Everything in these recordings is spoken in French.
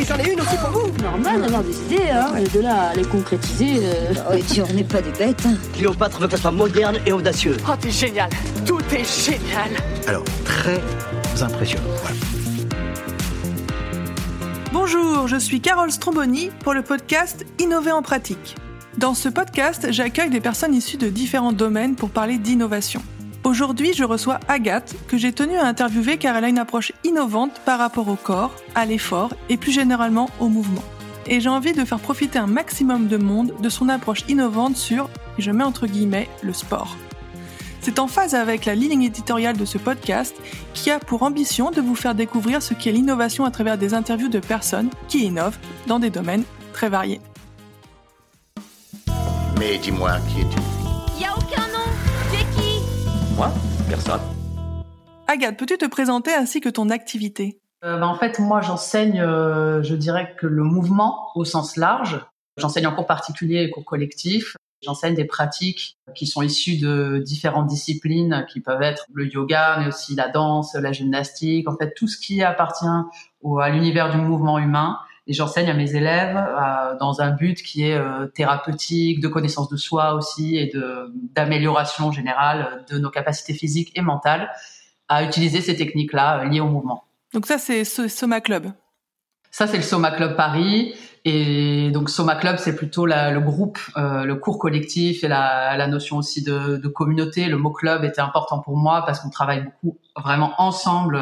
Et j'en ai une aussi pour vous Normal d'avoir des idées, hein, et de là à les concrétiser. euh, Oh, et puis on n'est pas des bêtes. hein. Cléopâtre veut qu'elle soit moderne et audacieuse. Oh, t'es génial Tout est génial Alors, très impressionnant. Voilà. Bonjour, je suis Carole Stromboni pour le podcast Innover en pratique. Dans ce podcast, j'accueille des personnes issues de différents domaines pour parler d'innovation. Aujourd'hui, je reçois Agathe, que j'ai tenu à interviewer car elle a une approche innovante par rapport au corps, à l'effort et plus généralement au mouvement. Et j'ai envie de faire profiter un maximum de monde de son approche innovante sur, je mets entre guillemets, le sport. C'est en phase avec la ligne éditoriale de ce podcast qui a pour ambition de vous faire découvrir ce qu'est l'innovation à travers des interviews de personnes qui innovent dans des domaines très variés. Mais dis-moi, qui es-tu? Moi Personne. Agathe, peux-tu te présenter ainsi que ton activité? Euh, bah, en fait, moi, j'enseigne, euh, je dirais que le mouvement au sens large. J'enseigne en cours particulier et cours collectif. J'enseigne des pratiques qui sont issues de différentes disciplines, qui peuvent être le yoga, mais aussi la danse, la gymnastique, en fait, tout ce qui appartient au, à l'univers du mouvement humain. Et j'enseigne à mes élèves euh, dans un but qui est euh, thérapeutique, de connaissance de soi aussi et de d'amélioration générale de nos capacités physiques et mentales à utiliser ces techniques-là euh, liées au mouvement. Donc ça, c'est So- Soma Club. Ça, c'est le Soma Club Paris. Et donc, Soma Club, c'est plutôt la- le groupe, le cours collectif et la, la notion aussi de, de communauté. Le mot club était important pour moi parce qu'on travaille beaucoup vraiment ensemble.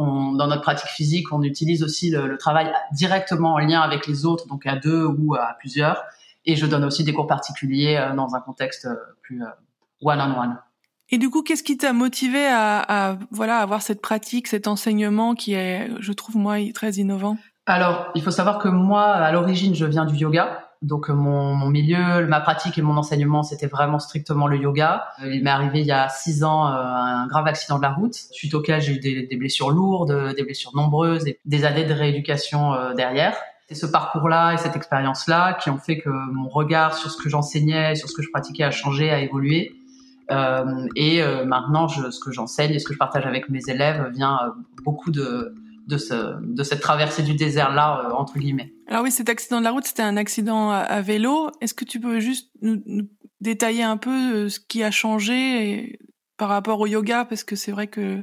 On, dans notre pratique physique, on utilise aussi le, le travail directement en lien avec les autres, donc à deux ou à plusieurs. Et je donne aussi des cours particuliers euh, dans un contexte euh, plus euh, one-on-one. Et du coup, qu'est-ce qui t'a motivé à, à voilà avoir cette pratique, cet enseignement qui est, je trouve moi, très innovant? Alors, il faut savoir que moi, à l'origine, je viens du yoga. Donc, euh, mon, mon milieu, ma pratique et mon enseignement, c'était vraiment strictement le yoga. Il m'est arrivé il y a six ans euh, un grave accident de la route, suite auquel j'ai eu des, des blessures lourdes, des blessures nombreuses et des années de rééducation euh, derrière. C'est ce parcours-là et cette expérience-là qui ont fait que mon regard sur ce que j'enseignais, sur ce que je pratiquais a changé, a évolué. Euh, et euh, maintenant, je, ce que j'enseigne et ce que je partage avec mes élèves vient euh, beaucoup de, de, ce, de cette traversée du désert-là, euh, entre guillemets. Alors oui, cet accident de la route, c'était un accident à, à vélo. Est-ce que tu peux juste nous, nous détailler un peu euh, ce qui a changé et- par rapport au yoga? Parce que c'est vrai que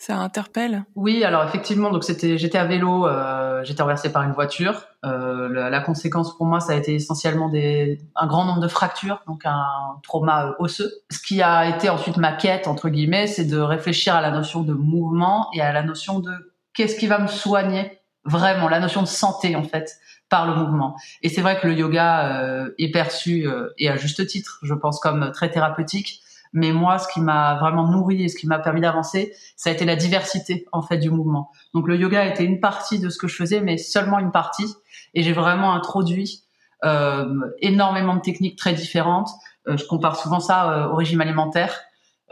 ça interpelle. Oui, alors effectivement, donc c'était, j'étais à vélo, euh, j'étais renversée par une voiture. Euh, la, la conséquence pour moi, ça a été essentiellement des, un grand nombre de fractures, donc un trauma osseux. Ce qui a été ensuite ma quête entre guillemets, c'est de réfléchir à la notion de mouvement et à la notion de qu'est-ce qui va me soigner vraiment, la notion de santé en fait par le mouvement. Et c'est vrai que le yoga euh, est perçu euh, et à juste titre, je pense, comme très thérapeutique. Mais moi, ce qui m'a vraiment nourri et ce qui m'a permis d'avancer, ça a été la diversité en fait du mouvement. Donc le yoga était une partie de ce que je faisais, mais seulement une partie. Et j'ai vraiment introduit euh, énormément de techniques très différentes. Euh, je compare souvent ça euh, au régime alimentaire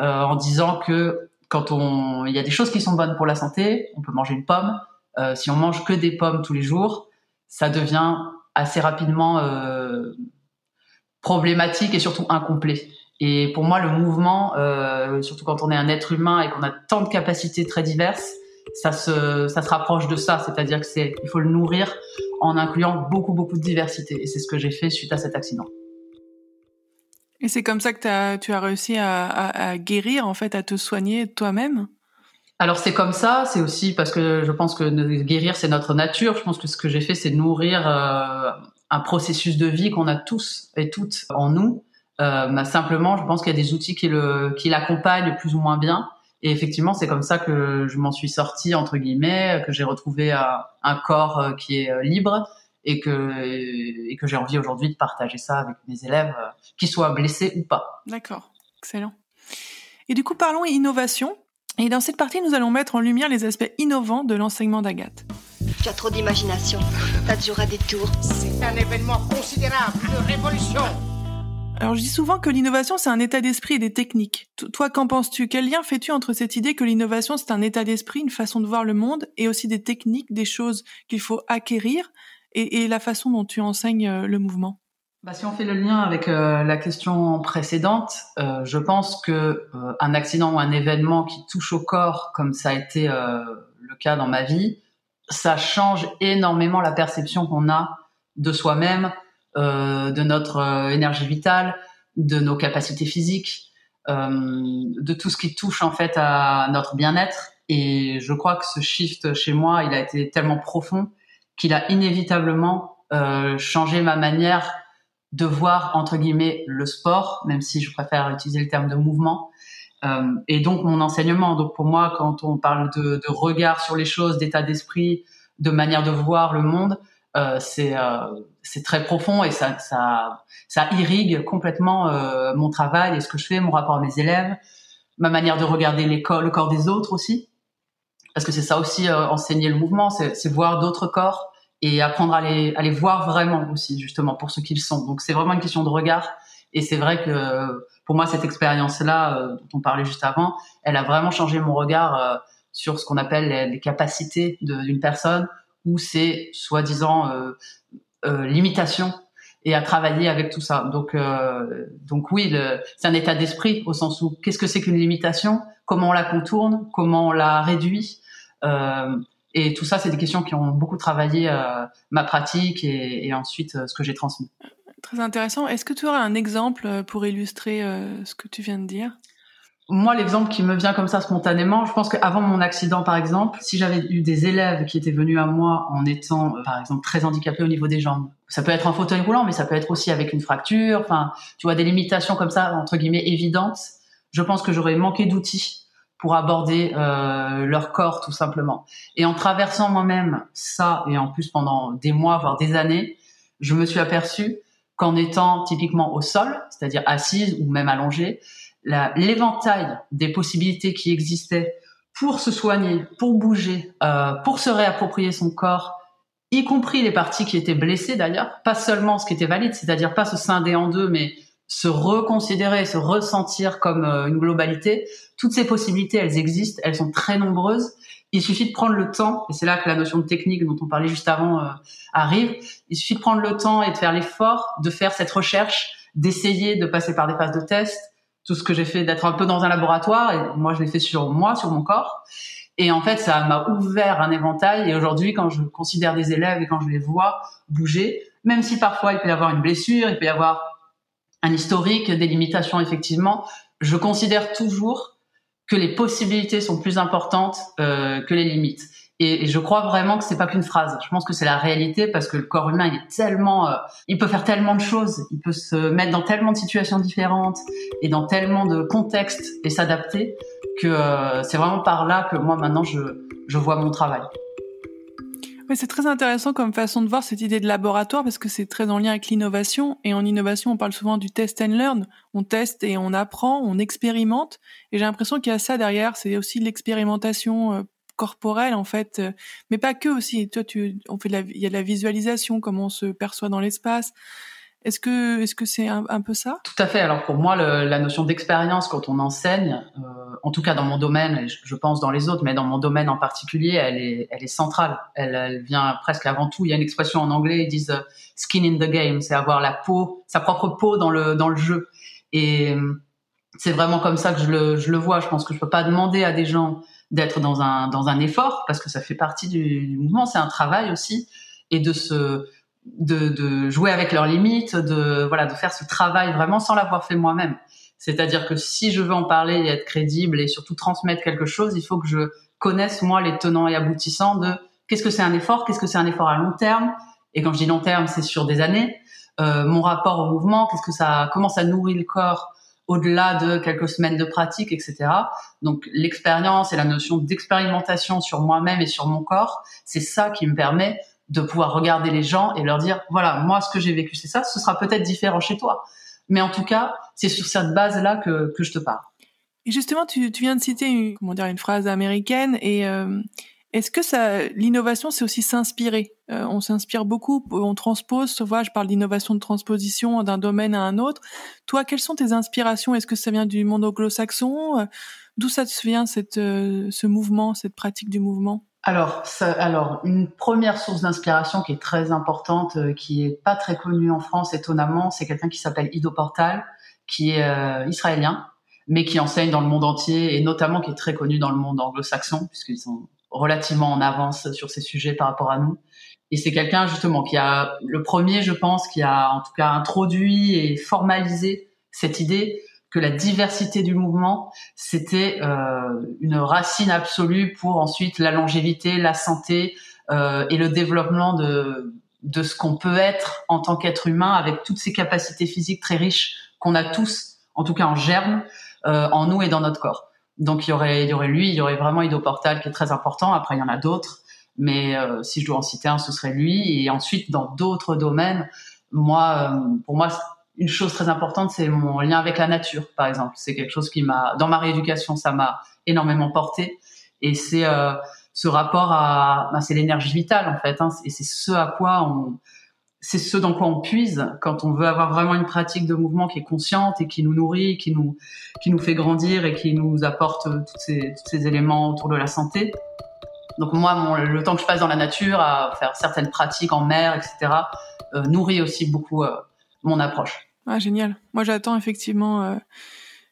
euh, en disant que quand on, il y a des choses qui sont bonnes pour la santé, on peut manger une pomme. Euh, si on mange que des pommes tous les jours, ça devient assez rapidement euh, problématique et surtout incomplet. Et pour moi, le mouvement, euh, surtout quand on est un être humain et qu'on a tant de capacités très diverses, ça se, ça se rapproche de ça. C'est-à-dire que c'est, il faut le nourrir en incluant beaucoup, beaucoup de diversité. Et c'est ce que j'ai fait suite à cet accident. Et c'est comme ça que tu as réussi à, guérir, en fait, à te soigner toi-même? Alors c'est comme ça, c'est aussi parce que je pense que guérir c'est notre nature. Je pense que ce que j'ai fait c'est nourrir euh, un processus de vie qu'on a tous et toutes en nous. Euh, bah, simplement, je pense qu'il y a des outils qui l'accompagnent plus ou moins bien. Et effectivement, c'est comme ça que je m'en suis sortie entre guillemets, que j'ai retrouvé un, un corps euh, qui est euh, libre et que et que j'ai envie aujourd'hui de partager ça avec mes élèves, euh, qu'ils soient blessés ou pas. D'accord, excellent. Et du coup, parlons innovation. Et dans cette partie, nous allons mettre en lumière les aspects innovants de l'enseignement d'Agathe. Tu as trop d'imagination. T'as toujours à des tours. C'est un événement considérable, une révolution Alors, je dis souvent que l'innovation, c'est un état d'esprit et des techniques. T- Toi, qu'en penses-tu? Quel lien fais-tu entre cette idée que l'innovation, c'est un état d'esprit, une façon de voir le monde, et aussi des techniques, des choses qu'il faut acquérir, et, la façon dont tu enseignes euh, le mouvement? Bah, si on fait le lien avec euh, la question précédente, euh, je pense que un accident ou un événement qui touche au corps, comme ça a été le cas dans ma vie, ça change énormément la perception qu'on a de soi-même, de notre énergie vitale, de nos capacités physiques, de tout ce qui touche en fait à notre bien-être. Et je crois que ce shift chez moi, il a été tellement profond qu'il a inévitablement euh, changé ma manière de voir entre guillemets le sport, même si je préfère utiliser le terme de mouvement, euh, et donc mon enseignement. Donc pour moi, quand on parle de, de regard sur les choses, d'état d'esprit, de manière de voir le monde, euh, c'est euh, c'est très profond et ça ça ça irrigue complètement euh, mon travail et ce que je fais, mon rapport à mes élèves, ma manière de regarder corps, le corps des autres aussi, parce que c'est ça aussi euh, enseigner le mouvement, c'est voir d'autres corps et apprendre à les à les voir vraiment aussi justement pour ce qu'ils sont. Donc c'est vraiment une question de regard et c'est vrai que pour moi cette expérience là euh, dont on parlait juste avant, elle a vraiment changé mon regard sur ce qu'on appelle les, les capacités d'une personne où c'est soi-disant euh, euh, limitation et à travailler avec tout ça. Donc, euh, donc oui, c'est un état d'esprit au sens où qu'est-ce que c'est qu'une limitation, comment on la contourne, comment on la réduit? Euh, et tout ça, c'est des questions qui ont beaucoup travaillé euh, ma pratique et, et ensuite euh, ce que j'ai transmis. Très intéressant. Est-ce que tu aurais un exemple pour illustrer ce que tu viens de dire? Moi, l'exemple qui me vient comme ça spontanément, je pense qu'avant mon accident, par exemple, si j'avais eu des élèves qui étaient venus à moi en étant, par exemple, très handicapés au niveau des jambes, ça peut être un fauteuil roulant, mais ça peut être aussi avec une fracture, enfin, tu vois, des limitations comme ça, entre guillemets, évidentes, je pense que j'aurais manqué d'outils pour aborder euh, leur corps, tout simplement. Et en traversant moi-même ça, et en plus pendant des mois, voire des années, je me suis aperçu qu'en étant typiquement au sol, c'est-à-dire assise ou même allongée, l'éventail des possibilités qui existaient pour se soigner, pour bouger, euh, pour se réapproprier son corps, y compris les parties qui étaient blessées d'ailleurs, pas seulement ce qui était valide, c'est-à-dire pas se scinder en deux, mais se reconsidérer, se ressentir comme euh, une globalité. Toutes ces possibilités, elles existent, elles sont très nombreuses. Il suffit de prendre le temps, et c'est là que la notion de technique dont on parlait juste avant euh, arrive. Il suffit de prendre le temps et de faire l'effort de faire cette recherche, d'essayer de passer par des phases de test, tout ce que j'ai fait d'être un peu dans un laboratoire et moi je l'ai fait sur moi sur mon corps et en fait ça m'a ouvert un éventail et aujourd'hui quand je considère des élèves et quand je les vois bouger même si parfois il peut y avoir une blessure il peut y avoir un historique des limitations effectivement je considère toujours que les possibilités sont plus importantes euh, que les limites et, et, je crois vraiment que c'est pas qu'une phrase. Je pense que c'est la réalité parce que le corps humain, il est tellement, euh, il peut faire tellement de choses, il peut se mettre dans tellement de situations différentes et dans tellement de contextes et s'adapter que euh, c'est vraiment par là que moi maintenant je, je vois mon travail. Oui, c'est très intéressant comme façon de voir cette idée de laboratoire parce que c'est très en lien avec l'innovation. Et en innovation, on parle souvent du test and learn. On teste et on apprend, on expérimente. Et j'ai l'impression qu'il y a ça derrière. C'est aussi l'expérimentation euh, corporelle en fait, mais pas que aussi. Toi, tu, on fait la, il y a de la visualisation, comment on se perçoit dans l'espace. Est-ce que est-ce que c'est un, peu ça? Tout à fait. Alors pour moi, la notion d'expérience quand on enseigne, euh, en tout cas dans mon domaine, et je, pense dans les autres, mais dans mon domaine en particulier, elle est elle est centrale. Elle, vient presque avant tout. Il y a une expression en anglais, ils disent euh, skin in the game, c'est avoir la peau, sa propre peau dans le dans le jeu. Et c'est vraiment comme ça que je le je le vois. Je pense que je peux pas demander à des gens d'être dans un dans un effort parce que ça fait partie du, du mouvement, c'est un travail aussi et de se de, de, jouer avec leurs limites, de voilà, de faire ce travail vraiment sans l'avoir fait moi-même. C'est-à-dire que si je veux en parler et être crédible et surtout transmettre quelque chose, il faut que je connaisse moi les tenants et aboutissants de qu'est-ce que c'est un effort, qu'est-ce que c'est un effort à long terme. Et quand je dis long terme, c'est sur des années. Euh, mon rapport au mouvement, qu'est-ce que ça, comment ça nourrit le corps au-delà de quelques semaines de pratique, etc. Donc l'expérience et la notion d'expérimentation sur moi-même et sur mon corps, c'est ça qui me permet de pouvoir regarder les gens et leur dire, voilà, moi ce que j'ai vécu c'est ça, ce sera peut-être différent chez toi. Mais en tout cas, c'est sur cette base-là que, que je te parle. Et justement, tu, tu viens de citer une, comment dire, une phrase américaine et euh, est-ce que ça, l'innovation, c'est aussi s'inspirer? Euh, On s'inspire beaucoup, on transpose. Vois, je parle d'innovation de transposition d'un domaine à un autre. Toi, quelles sont tes inspirations? Est-ce que ça vient du monde anglo-saxon? Euh, D'où ça te vient cette, ce mouvement, cette pratique du mouvement? Alors, alors, une première source d'inspiration qui est très importante, euh, qui est pas très connue en France, étonnamment, c'est quelqu'un qui s'appelle Ido Portal, qui est euh, israélien, mais qui enseigne dans le monde entier et notamment qui est très connu dans le monde anglo-saxon, puisqu'ils sont relativement en avance sur ces sujets par rapport à nous. Et c'est quelqu'un justement qui a le premier, je pense, qui a en tout cas introduit et formalisé cette idée que la diversité du mouvement, c'était euh, une racine absolue pour ensuite la longévité, la santé euh, et le développement de, de ce qu'on peut être en tant qu'être humain avec toutes ces capacités physiques très riches qu'on a tous, en tout cas en germe, euh, en nous et dans notre corps. Donc il y aurait, il y aurait lui, il y aurait vraiment Ido Portal qui est très important. Après il y en a d'autres, mais si je dois en citer un, ce serait lui. Et ensuite dans d'autres domaines, moi, pour moi, une chose très importante, c'est mon lien avec la nature, par exemple. C'est quelque chose qui m'a, dans ma rééducation, ça m'a énormément porté. Et c'est euh, ce rapport à, bah, c'est l'énergie vitale en fait. Hein, et c'est ce à quoi on, c'est ce dans quoi on puise quand on veut avoir vraiment une pratique de mouvement qui est consciente et qui nous nourrit, qui nous, qui nous fait grandir et qui nous apporte tous ces, tous ces éléments autour de la santé. Donc moi, mon, le temps que je passe dans la nature, à faire certaines pratiques en mer, etc., euh, nourrit aussi beaucoup euh, mon approche. Ah, génial. Moi, j'attends effectivement euh,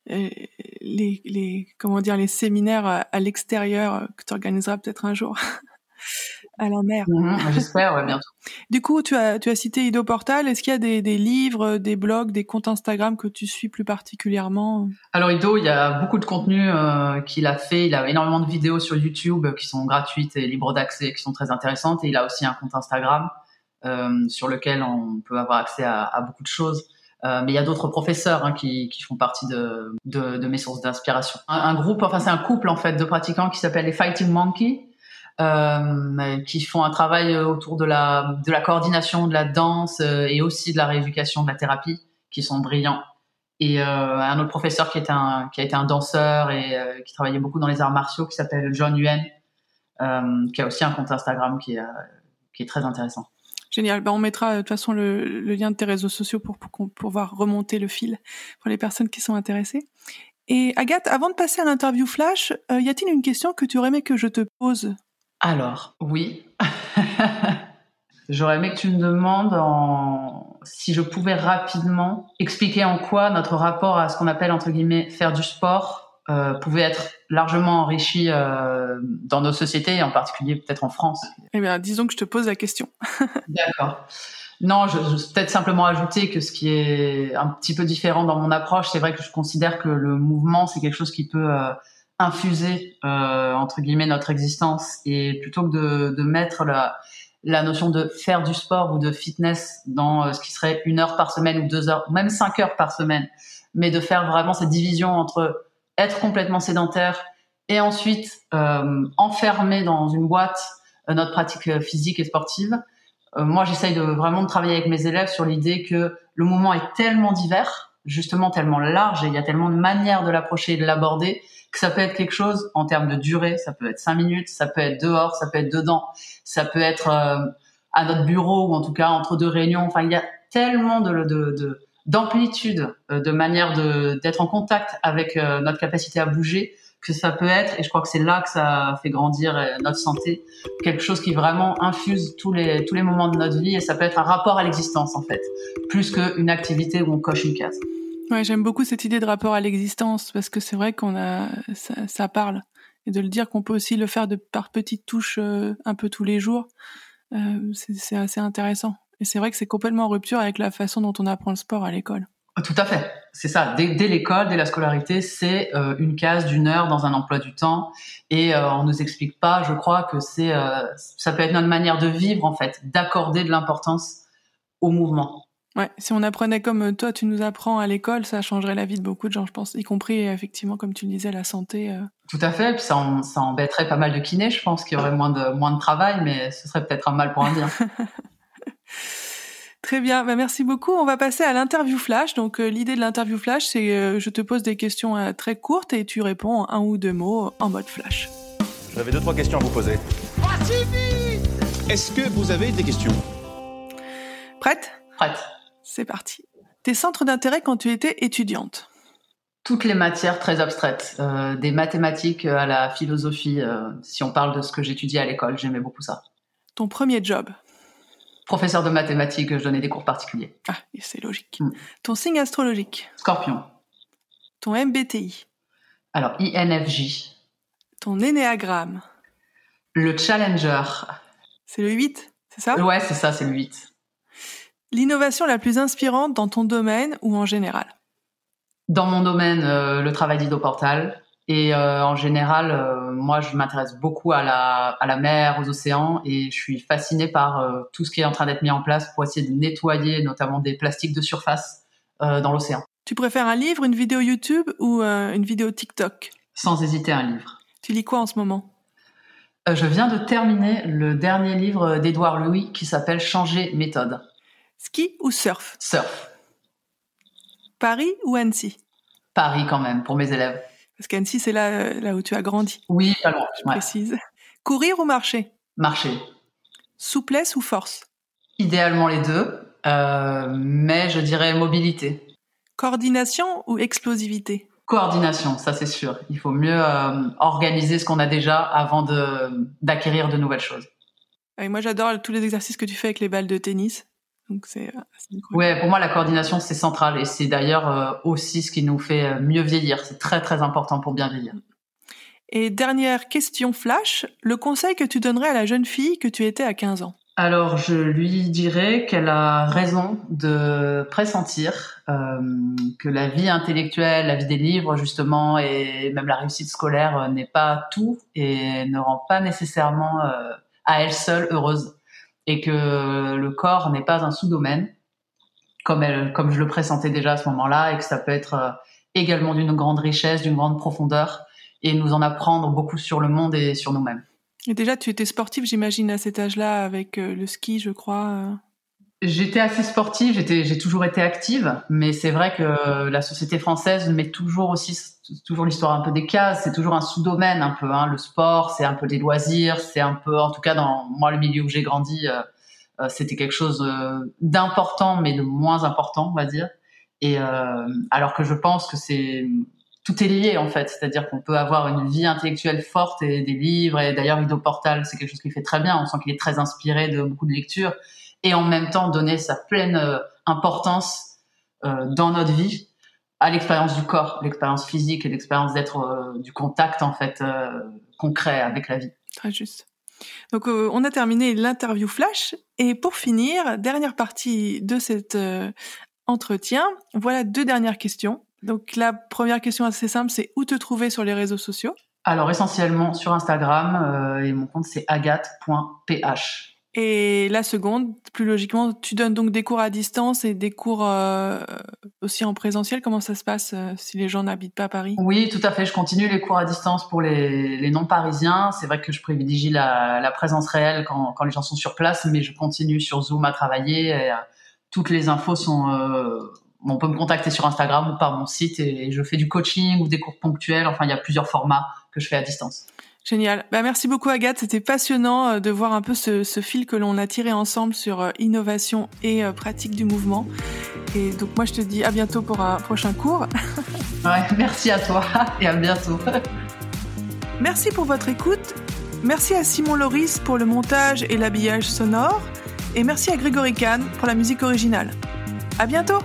les, les, comment dire, les séminaires à l'extérieur que tu organiseras peut-être un jour. à la mer. Mmh, J'espère, ouais, bientôt. Du coup, tu as, tu as cité Ido Portal. Est-ce qu'il y a des, des, livres, des blogs, des comptes Instagram que tu suis plus particulièrement? Alors Ido, il y a beaucoup de contenu euh, qu'il a fait. Il a énormément de vidéos sur YouTube qui sont gratuites et libres d'accès, qui sont très intéressantes. Et il a aussi un compte Instagram euh, sur lequel on peut avoir accès à, à beaucoup de choses. Euh, mais il y a d'autres professeurs hein, qui, font partie de, mes sources d'inspiration. Un, groupe, enfin c'est un couple en fait de pratiquants qui s'appelle les Fighting Monkey, euh, qui font un travail autour de la, coordination de la danse euh, et aussi de la rééducation de la thérapie, qui sont brillants. Et un autre professeur qui, a été un danseur et qui travaillait beaucoup dans les arts martiaux, qui s'appelle John Yuen, qui a aussi un compte Instagram qui est très intéressant. Génial. Ben, on mettra de toute façon le, lien de tes réseaux sociaux pour, pour pouvoir remonter le fil pour les personnes qui sont intéressées. Et Agathe, avant de passer à l'interview flash, euh, y a-t-il une question que tu aurais aimé que je te pose? Alors, oui. J'aurais aimé que tu me demandes si je pouvais rapidement expliquer en quoi notre rapport à ce qu'on appelle entre guillemets faire du sport euh, pouvait être largement enrichi euh, dans nos sociétés et en particulier peut-être en France. Eh bien, disons que je te pose la question. D'accord. Non, je, je peut-être simplement ajouter que ce qui est un petit peu différent dans mon approche, c'est vrai que je considère que le mouvement c'est quelque chose qui peut euh, infuser euh, entre guillemets notre existence et plutôt que de, de mettre la, la notion de faire du sport ou de fitness dans euh, ce qui serait une heure par semaine ou deux heures ou même cinq heures par semaine, mais de faire vraiment cette division entre être complètement sédentaire et ensuite euh, enfermer dans une boîte euh, notre pratique physique et sportive. Euh, moi, j'essaye de vraiment de travailler avec mes élèves sur l'idée que le mouvement est tellement divers, justement tellement large, et il y a tellement de manières de l'approcher et de l'aborder que ça peut être quelque chose en termes de durée, ça peut être cinq minutes, ça peut être dehors, ça peut être dedans, ça peut être euh, à notre bureau ou en tout cas entre deux réunions. Enfin, il y a tellement de, de, d'amplitude, de, de manière de, d'être en contact avec euh, notre capacité à bouger que ça peut être, et je crois que c'est là que ça fait grandir euh, notre santé, quelque chose qui vraiment infuse tous les, tous les moments de notre vie, et ça peut être un rapport à l'existence en fait, plus qu'une activité où on coche une case. Ouais, j'aime beaucoup cette idée de rapport à l'existence parce que c'est vrai qu'on a ça, ça, parle. Et de le dire qu'on peut aussi le faire de par petites touches euh, un peu tous les jours, euh, c'est assez intéressant. Et c'est vrai que c'est complètement en rupture avec la façon dont on apprend le sport à l'école. Tout à fait, c'est ça. Dès, dès l'école, dès la scolarité, c'est euh, une case d'une heure dans un emploi du temps, et euh, on nous explique pas, je crois, que c'est euh, ça peut être notre manière de vivre en fait, d'accorder de l'importance au mouvement. Ouais, si on apprenait comme toi, tu nous apprends à l'école, ça changerait la vie de beaucoup de gens, je pense, y compris effectivement, comme tu le disais, la santé. Euh... Tout à fait, puis ça, ça embêterait pas mal de kinés, je pense, qu'il y aurait moins de moins de travail, mais ce serait peut-être un mal pour un bien. Très bien, bah, merci beaucoup. On va passer à l'interview flash. Donc euh, l'idée de l'interview flash, c'est euh, je te pose des questions euh, très courtes et tu réponds en un ou deux mots en mode flash. J'avais deux trois questions à vous poser. Est-ce que vous avez des questions? Prête? Prête. C'est parti. Tes centres d'intérêt quand tu étais étudiante? Toutes les matières très abstraites, euh, des mathématiques à la philosophie. Euh, si on parle de ce que j'étudiais à l'école, j'aimais beaucoup ça. Ton premier job? Professeur de mathématiques, je donnais des cours particuliers. Ah, c'est logique. Mm. Ton signe astrologique Scorpion. Ton MBTI Alors, INFJ. Ton énéagramme Le Challenger. C'est le 8, c'est ça? Ouais, c'est ça, c'est le 8. L'innovation la plus inspirante dans ton domaine ou en général? Dans mon domaine, euh, le travail d'Idoportal. Et euh, en général, euh, moi, je m'intéresse beaucoup à la, à la mer, aux océans, et je suis fascinée par euh, tout ce qui est en train d'être mis en place pour essayer de nettoyer notamment des plastiques de surface dans l'océan. Tu préfères un livre, une vidéo YouTube ou une vidéo TikTok? Sans hésiter, un livre. Tu lis quoi en ce moment? Je viens de terminer le dernier livre d'Édouard Louis qui s'appelle Changer méthode. Ski ou surf? Surf. Paris ou Annecy? Paris quand même, pour mes élèves. Parce qu'Annecy, c'est là, euh, là où tu as grandi, Oui, pas loin. je Ouais. précise. Courir ou marcher? Marcher. Souplesse ou force? Idéalement les deux, euh, mais je dirais mobilité. Coordination ou explosivité? Coordination, ça c'est sûr. Il faut mieux euh, organiser ce qu'on a déjà avant de d'acquérir de nouvelles choses. Et Moi, j'adore tous les exercices que tu fais avec les balles de tennis. Donc, c'est euh. Ouais, pour moi la coordination c'est central et c'est d'ailleurs euh, aussi ce qui nous fait euh, mieux vieillir. C'est très très important pour bien vieillir. Et dernière question flash, le conseil que tu donnerais à la jeune fille que tu étais à 15 ans? Alors, je lui dirais qu'elle a raison de pressentir euh, que la vie intellectuelle, la vie des livres, justement, et même la réussite scolaire n'est pas tout et ne rend pas nécessairement euh, à elle seule heureuse. Et que le corps n'est pas un sous-domaine, comme, comme je le pressentais déjà à ce moment-là, et que ça peut être euh, également d'une grande richesse, d'une grande profondeur, et nous en apprendre beaucoup sur le monde et sur nous-mêmes. Et déjà, tu étais sportive, j'imagine, à cet âge-là, avec euh, le ski, je crois. J'étais assez sportive, j'ai toujours été active, mais c'est vrai que la société française met toujours aussi, toujours l'histoire un peu des cases, c'est toujours un sous-domaine un peu. Hein. Le sport, c'est un peu des loisirs, c'est un peu, en tout cas dans moi le milieu où j'ai grandi, euh, euh, c'était quelque chose euh, d'important, mais de moins important, on va dire. Et alors que je pense que c'est tout est lié en fait, c'est-à-dire qu'on peut avoir une vie intellectuelle forte et des livres. Et d'ailleurs, Ido Portal, c'est quelque chose qu'il fait très bien. On sent qu'il est très inspiré de beaucoup de lectures et en même temps donner sa pleine euh, importance euh, dans notre vie à l'expérience du corps, l'expérience physique et l'expérience d'être euh, du contact en fait concret avec la vie. Très juste. Donc, euh, on a terminé l'interview flash. Et pour finir, dernière partie de cet euh, entretien, voilà deux dernières questions. Donc, la première question assez simple, c'est où te trouver sur les réseaux sociaux? Alors essentiellement sur Instagram euh, et mon compte c'est agathe.ph. Et la seconde, plus logiquement, tu donnes donc des cours à distance et des cours euh, aussi en présentiel. Comment ça se passe euh, si les gens n'habitent pas Paris? Oui, tout à fait. Je continue les cours à distance pour les, non-parisiens. C'est vrai que je privilégie la, présence réelle quand, quand les gens sont sur place, mais je continue sur Zoom à travailler. Euh, toutes les infos sont... on peut me contacter sur Instagram ou par mon site et, je fais du coaching ou des cours ponctuels. Enfin, il y a plusieurs formats que je fais à distance. Génial. Bah, merci beaucoup Agathe. C'était passionnant euh, de voir un peu ce, ce fil que l'on a tiré ensemble sur euh, innovation et euh, pratique du mouvement. Et donc moi je te dis à bientôt pour un prochain cours. Ouais, merci à toi et à bientôt. Merci pour votre écoute. Merci à Simon Loris pour le montage et l'habillage sonore. Et merci à Grégory Kahn pour la musique originale. À bientôt!